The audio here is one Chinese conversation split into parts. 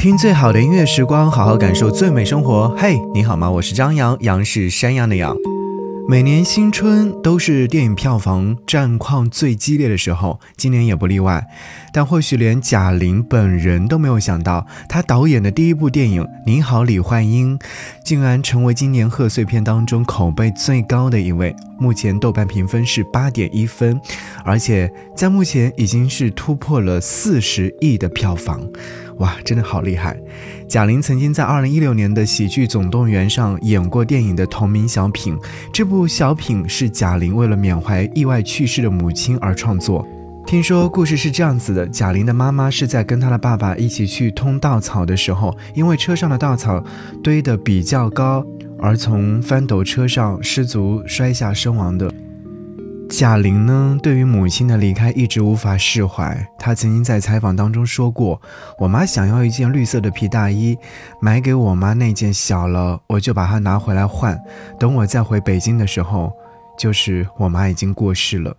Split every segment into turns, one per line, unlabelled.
听最好的音乐时光，好好感受最美生活。嘿，你好吗？我是张扬，杨是山羊的羊。每年新春都是电影票房战况最激烈的时候，今年也不例外。但或许连贾玲本人都没有想到，她导演的第一部电影《你好，李焕英》竟然成为今年贺岁片当中口碑最高的一位。目前豆瓣评分是八点一分，而且在目前已经是突破了四十亿的票房。哇，真的好厉害！贾玲曾经在二零一六年的《喜剧总动员》上演过电影的同名小品，这部小品是贾玲为了缅怀意外去世的母亲而创作。听说故事是这样子的：贾玲的妈妈是在跟她的爸爸一起去通稻草的时候，因为车上的稻草堆得比较高，而从翻斗车上失足摔下身亡的。贾玲呢，对于母亲的离开一直无法释怀。她曾经在采访当中说过：“我妈想要一件绿色的皮大衣，买给我妈那件小了，我就把它拿回来换。等我再回北京的时候，就是我妈已经过世了。”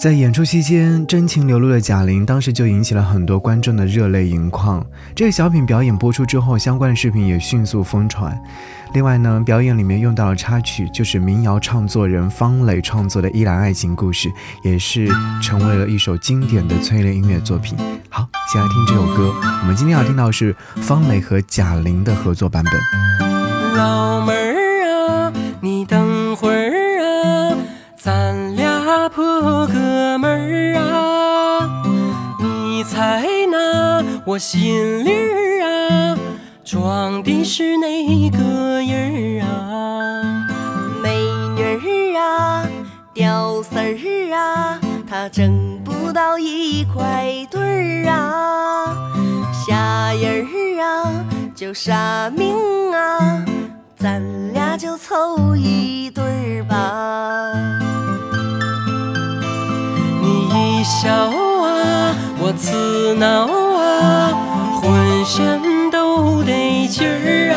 在演出期间，真情流露的贾玲当时就引起了很多观众的热泪盈眶。这个小品表演播出之后，相关的视频也迅速疯传。另外呢，表演里面用到了插曲，就是民谣创作人方磊创作的《依然爱情故事》，也是成为了一首经典的催泪音乐作品。好，先来听这首歌。我们今天要听到是方磊和贾玲的合作版本。
老妹儿我心里儿啊，装的是哪个人儿啊？
美女儿啊，屌丝儿啊，他挣不到一块堆儿啊，下人儿啊，就啥命啊，咱俩就凑一对儿吧。
你一笑啊，我刺挠浑身都得劲儿啊。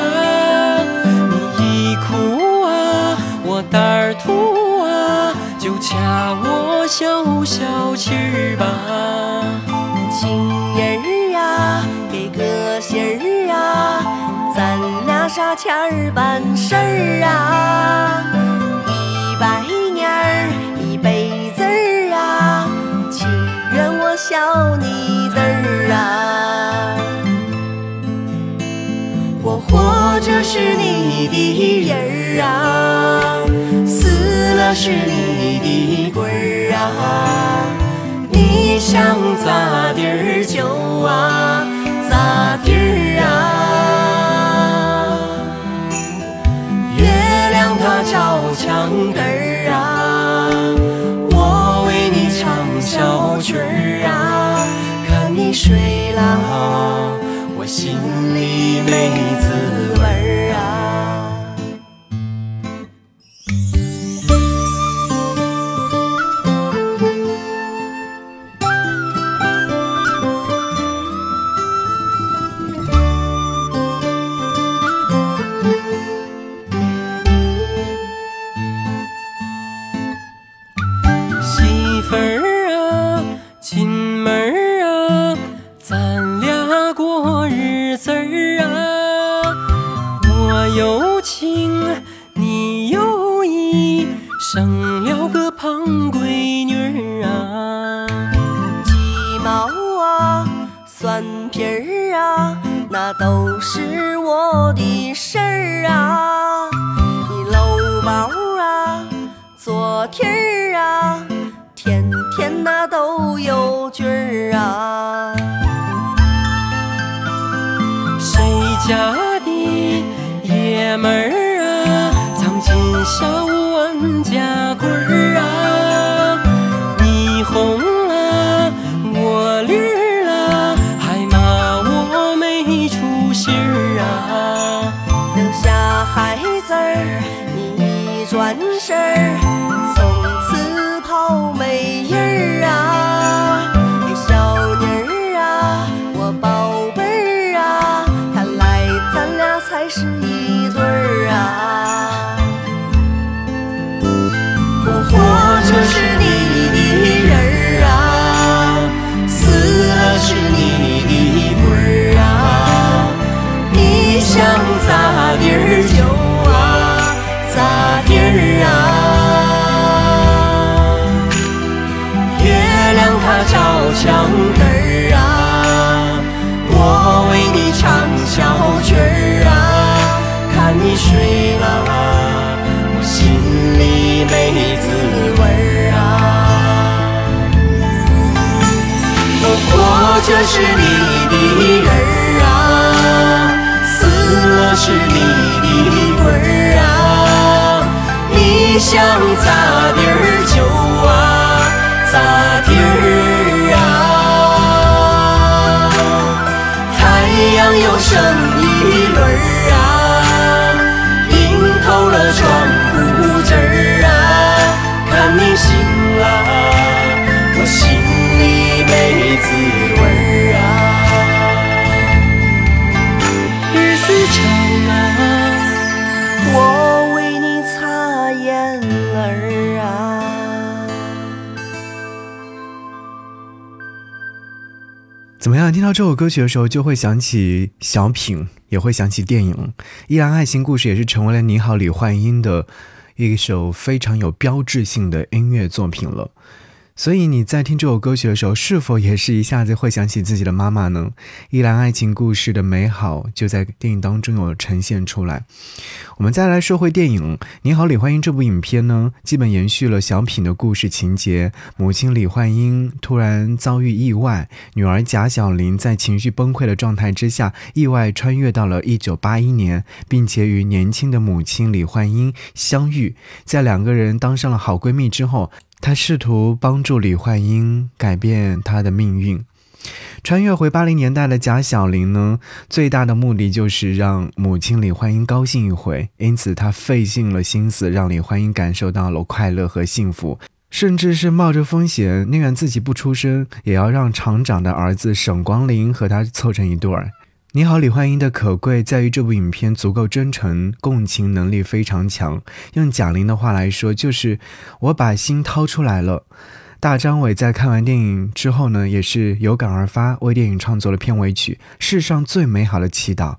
你一哭啊，我胆儿突啊，就掐我消消气儿吧。
情人儿啊，给个信儿啊，咱俩啥钱儿办事儿啊？一百年儿一辈子儿啊，小妮子儿啊。我活着是你的人儿啊，死了是你的鬼儿啊。你想咋地儿就啊咋地儿啊，月亮它照墙根
藏
这是你的人儿啊，死了是你的鬼儿啊。
你想咋
怎么样？听到这首歌曲的时候，就会想起小品，也会想起电影《依然爱情故事》，也是成为了你好李焕英的一首非常有标志性的音乐作品了。所以你在听这首歌曲的时候，是否也是一下子会想起自己的妈妈呢？依然爱情故事的美好就在电影当中有呈现出来。我们再来说回电影《你好，李焕英》这部影片呢，基本延续了小品的故事情节。母亲李焕英突然遭遇意外，女儿贾小玲在情绪崩溃的状态之下，意外穿越到了1981年，并且与年轻的母亲李焕英相遇。在两个人当上了好闺蜜之后，他试图帮助李焕英改变她的命运。穿越回八零年代的贾小玲呢，最大的目的就是让母亲李焕英高兴一回，因此她费尽了心思让李焕英感受到了快乐和幸福，甚至是冒着风险，宁愿自己不出声，也要让厂长的儿子沈光林和她凑成一对儿。你好，李焕英的可贵在于这部影片足够真诚，共情能力非常强。用贾玲的话来说，就是我把心掏出来了。大张伟在看完电影之后呢，也是有感而发，为电影创作了片尾曲《世上最美好的祈祷》。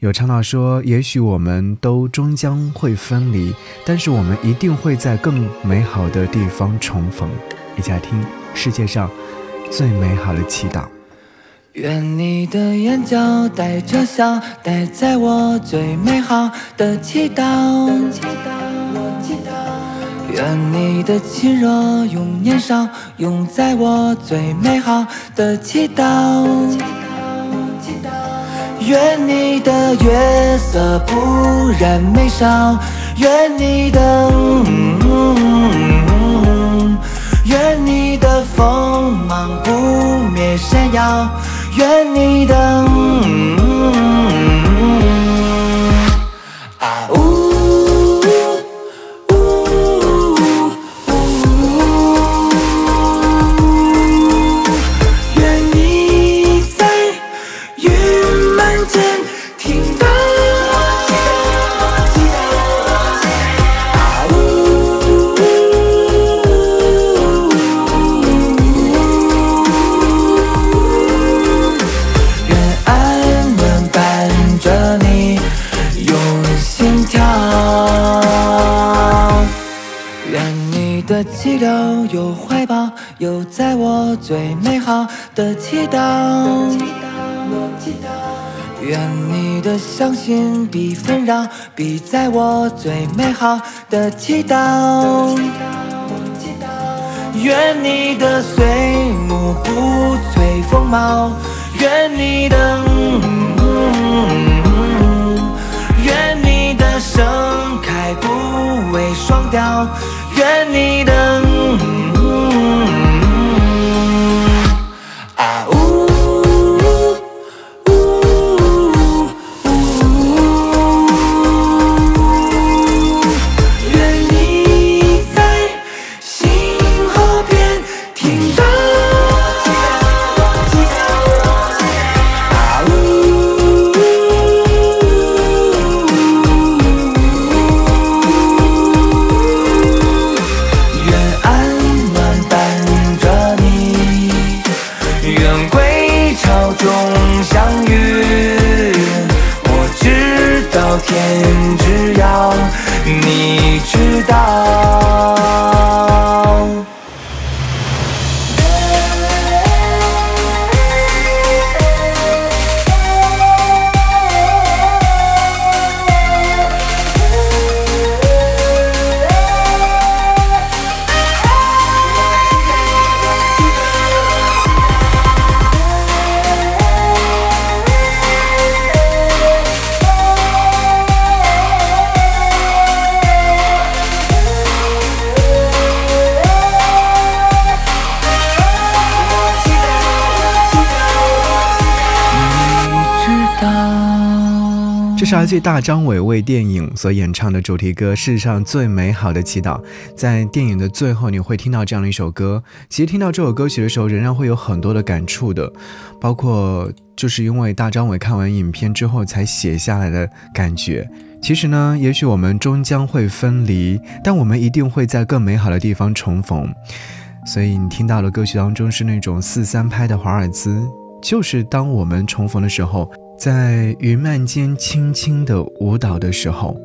有唱到说：“也许我们都终将会分离，但是我们一定会在更美好的地方重逢。”一起来听《世界上最美好的祈祷》。
愿你的眼角带着笑，带在我最美好的祈祷。愿你的亲热永年少，永在我最美好的祈祷。愿你的月色不染眉梢，愿你的，嗯愿你的锋芒不灭闪耀，愿你的，心比纷扰，比在我最美好的祈祷。愿你的岁暮不摧风貌，愿你的，嗯嗯嗯愿你的盛开不为双凋，愿你的，
是来自大张伟为电影所演唱的主题歌《世上最美好的祈祷》。在电影的最后，你会听到这样的一首歌。其实听到这首歌曲的时候，仍然会有很多的感触的，包括就是因为大张伟看完影片之后才写下来的感觉。其实呢，也许我们终将会分离，但我们一定会在更美好的地方重逢。所以你听到的歌曲当中是那种四三拍的华尔兹，就是当我们重逢的时候。在云漫间轻轻的舞蹈的时候，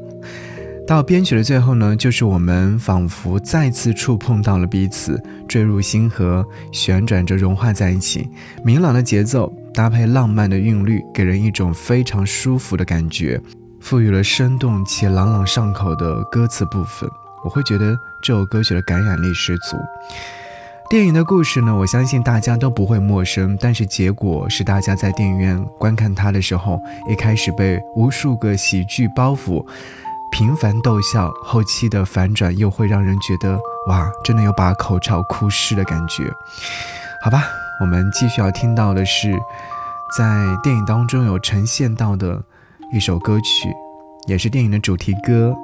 到编曲的最后呢，就是我们仿佛再次触碰到了彼此，坠入星河，旋转着融化在一起。明朗的节奏搭配浪漫的韵律，给人一种非常舒服的感觉，赋予了生动且朗朗上口的歌词部分。我会觉得这首歌曲的感染力十足。电影的故事呢，我相信大家都不会陌生，但是结果是大家在电影院观看它的时候，一开始被无数个喜剧包袱频繁逗笑，后期的反转又会让人觉得哇，真的有把口罩哭湿的感觉。好吧，我们继续要听到的是，在电影当中有呈现到的一首歌曲，也是电影的主题歌，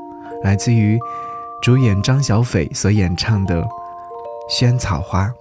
来自于主演张小斐所演唱的。萱草花。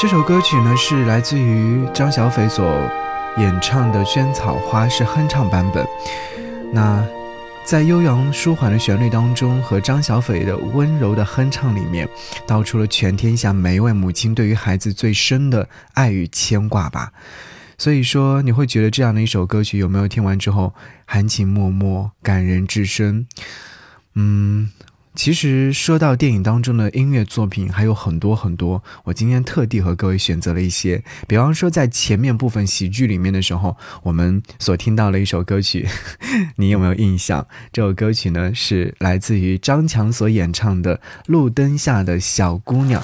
这首歌曲呢是来自于张小斐所演唱的《萱草花》是哼唱版本。那在悠扬舒缓的旋律当中，和张小斐的温柔的哼唱里面，道出了全天下每一位母亲对于孩子最深的爱与牵挂吧。所以说，你会觉得这样的一首歌曲，有没有听完之后含情脉脉、感人至深？嗯。其实说到电影当中的音乐作品还有很多很多，我今天特地和各位选择了一些。比方说，在前面部分喜剧里面的时候，我们所听到的一首歌曲，你有没有印象？这首歌曲呢是来自于张强所演唱的《路灯下的小姑娘》。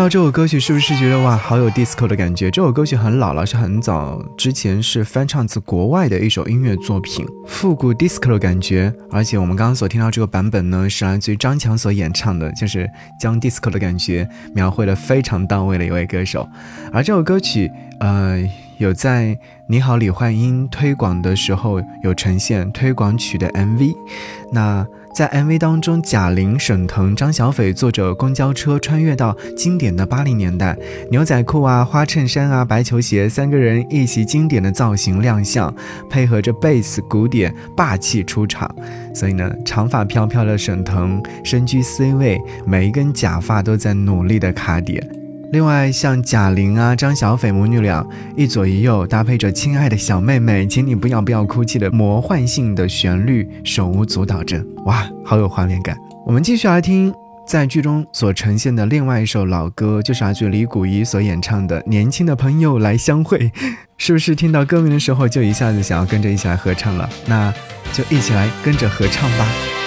到这首歌曲，是不是觉得哇，好有 disco 的感觉？这首歌曲很老了，是很早之前是翻唱自国外的一首音乐作品，复古 disco 的感觉。而且我们刚刚所听到这个版本呢，是来自于张强所演唱的，就是将 disco 的感觉描绘的非常到位的一位歌手。而这首歌曲，呃，有在你好李焕英推广的时候有呈现推广曲的 MV，那。在 MV 当中，贾玲、沈腾、张小斐坐着公交车穿越到经典的八零年代，牛仔裤啊、花衬衫啊、白球鞋，三个人一袭经典的造型亮相，配合着贝斯鼓点，霸气出场。所以呢，长发飘飘的沈腾身居 C 位，每一根假发都在努力的卡点。另外，像贾玲啊、张小斐母女俩一左一右搭配着“亲爱的小妹妹，请你不要不要哭泣”的魔幻性的旋律，手舞足蹈着，哇，好有画面感。我们继续来听在剧中所呈现的另外一首老歌，就是阿句李谷一所演唱的《年轻的朋友来相会》，是不是听到歌名的时候就一下子想要跟着一起来合唱了？那就一起来跟着合唱吧。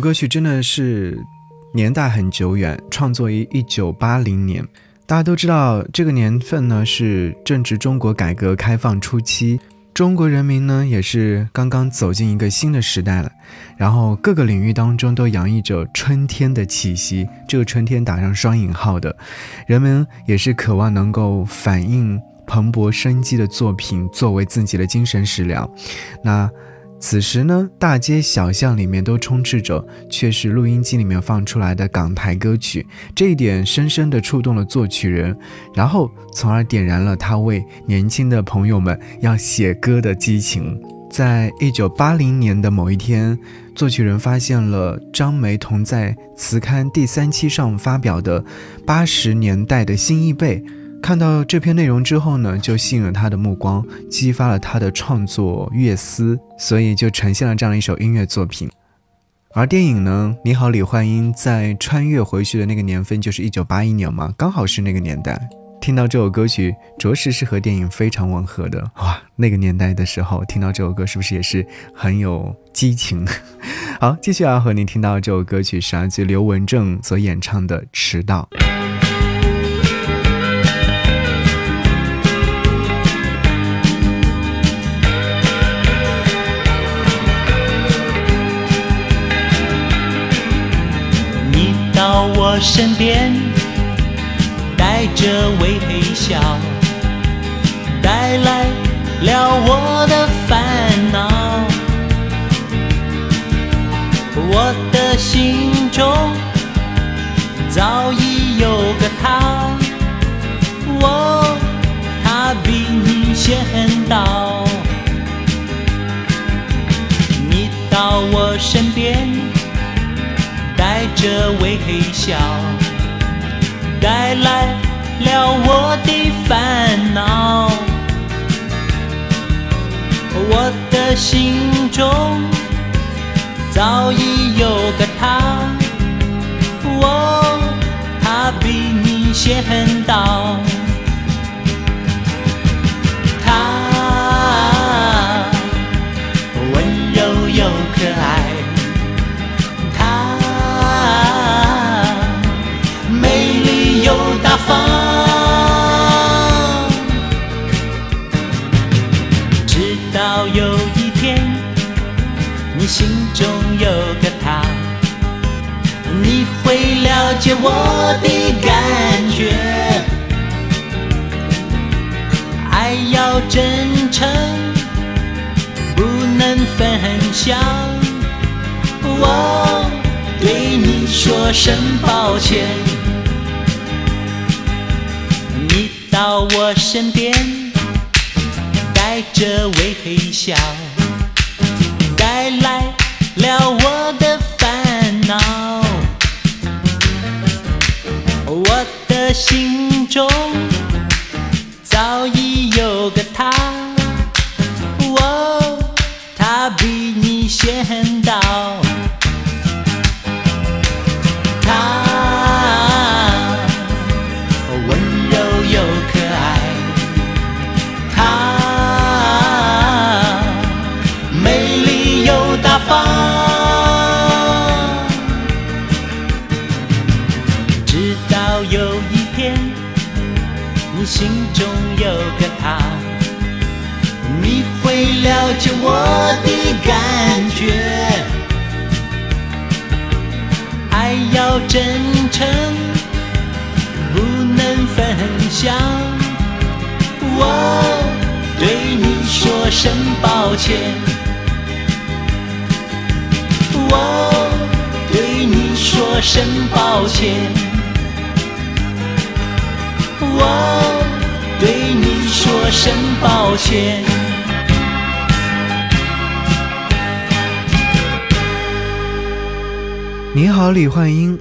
歌曲真的是年代很久远，创作于一九八零年。大家都知道，这个年份呢是正值中国改革开放初期，中国人民呢也是刚刚走进一个新的时代了。然后各个领域当中都洋溢着春天的气息，这个春天打上双引号的，人们也是渴望能够反映蓬勃生机的作品作为自己的精神食粮。那此时呢，大街小巷里面都充斥着却是录音机里面放出来的港台歌曲，这一点深深地触动了作曲人，然后从而点燃了他为年轻的朋友们要写歌的激情。在一九八零年的某一天，作曲人发现了张梅同在词刊第三期上发表的八十年代的新一辈。看到这篇内容之后呢，就吸引了他的目光，激发了他的创作乐思，所以就呈现了这样一首音乐作品。而电影呢，《你好，李焕英》在穿越回去的那个年份就是一九八一年嘛，刚好是那个年代。听到这首歌曲，着实是和电影非常吻合的哇！那个年代的时候听到这首歌，是不是也是很有激情？好，继续要和你听到这首歌曲是来自刘文正所演唱的《迟到》。
到我身边，带着微笑，带来了我的烦恼。我的心中早已有个他，我他比你先到。你到我身边。带着微笑，带来了我的烦恼。我的心中早已有个他，我他比你先到。解我的感觉。爱要真诚，不能分享。我对你说声抱歉。你到我身边，带着微笑，带来了心中。说声抱歉，我对你说声抱歉，我对你说声抱歉。
你好，李焕英，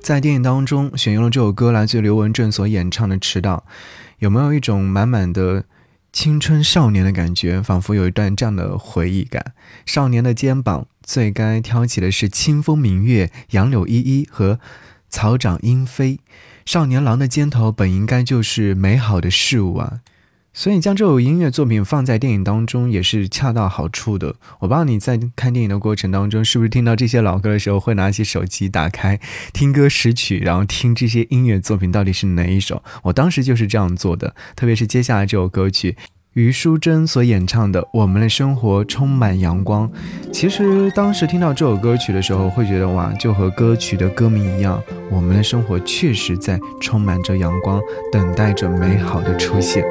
在电影当中选用了这首歌，来自刘文正所演唱的《迟到》，有没有一种满满的青春少年的感觉？仿佛有一段这样的回忆感。少年的肩膀最该挑起的是清风明月、杨柳依依和草长莺飞。少年郎的肩头本应该就是美好的事物啊。所以将这首音乐作品放在电影当中也是恰到好处的。我不知道你在看电影的过程当中，是不是听到这些老歌的时候，会拿起手机打开听歌识曲，然后听这些音乐作品到底是哪一首？我当时就是这样做的。特别是接下来这首歌曲。虞书珍所演唱的《我们的生活充满阳光》，其实当时听到这首歌曲的时候，会觉得哇，就和歌曲的歌名一样，我们的生活确实在充满着阳光，等待着美好的出现。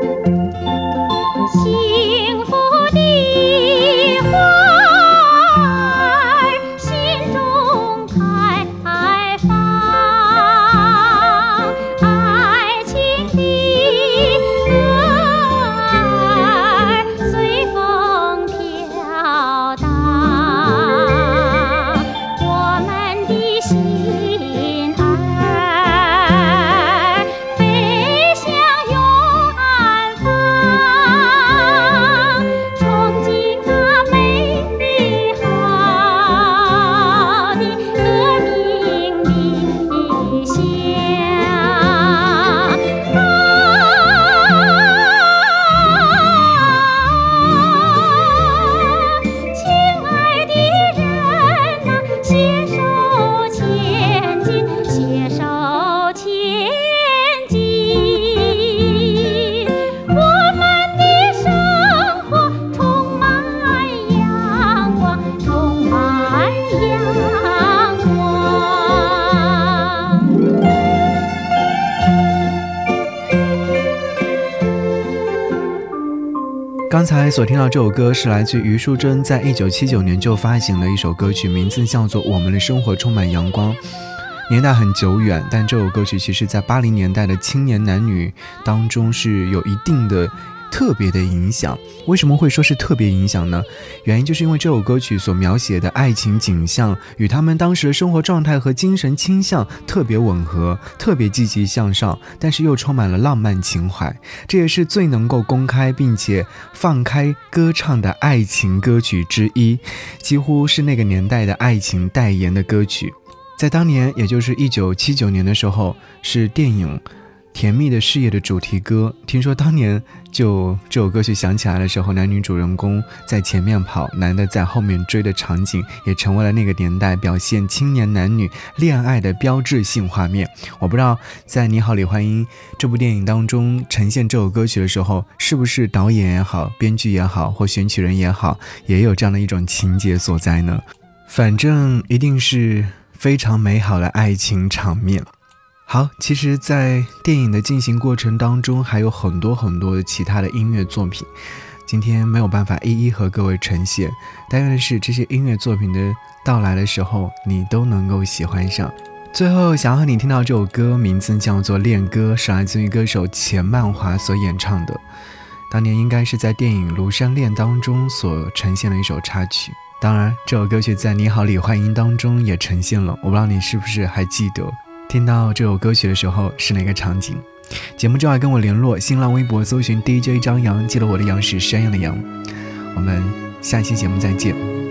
才所听到这首歌是来自于淑珍在一九七九年就发行的一首歌曲，名字叫做《我们的生活充满阳光》。年代很久远，但这首歌曲其实在八零年代的青年男女当中是有一定的特别的影响。为什么会说是特别影响呢？原因就是因为这首歌曲所描写的爱情景象与他们当时的生活状态和精神倾向特别吻合，特别积极向上，但是又充满了浪漫情怀。这也是最能够公开并且放开歌唱的爱情歌曲之一，几乎是那个年代的爱情代言的歌曲。在当年，也就是一九七九年的时候，是电影《甜蜜的事业》的主题歌。听说当年就这首歌曲响起来的时候，男女主人公在前面跑，男的在后面追的场景，也成为了那个年代表现青年男女恋爱的标志性画面。我不知道在《你好，李焕英》这部电影当中呈现这首歌曲的时候，是不是导演也好，编剧也好，或选曲人也好，也有这样的一种情节所在呢？反正一定是。非常美好的爱情场面。好，其实，在电影的进行过程当中，还有很多很多的其他的音乐作品，今天没有办法一一和各位呈现。但愿的是，这些音乐作品的到来的时候，你都能够喜欢上。最后，想要和你听到这首歌，名字叫做《恋歌》，是来自于歌手钱曼华所演唱的。当年应该是在电影《庐山恋》当中所呈现的一首插曲。当然，这首歌曲在《你好，李焕英》当中也呈现了。我不知道你是不是还记得，听到这首歌曲的时候是哪个场景？节目之外跟我联络，新浪微博搜寻 DJ 张扬，记得我的杨是山羊的羊。我们下期节目再见。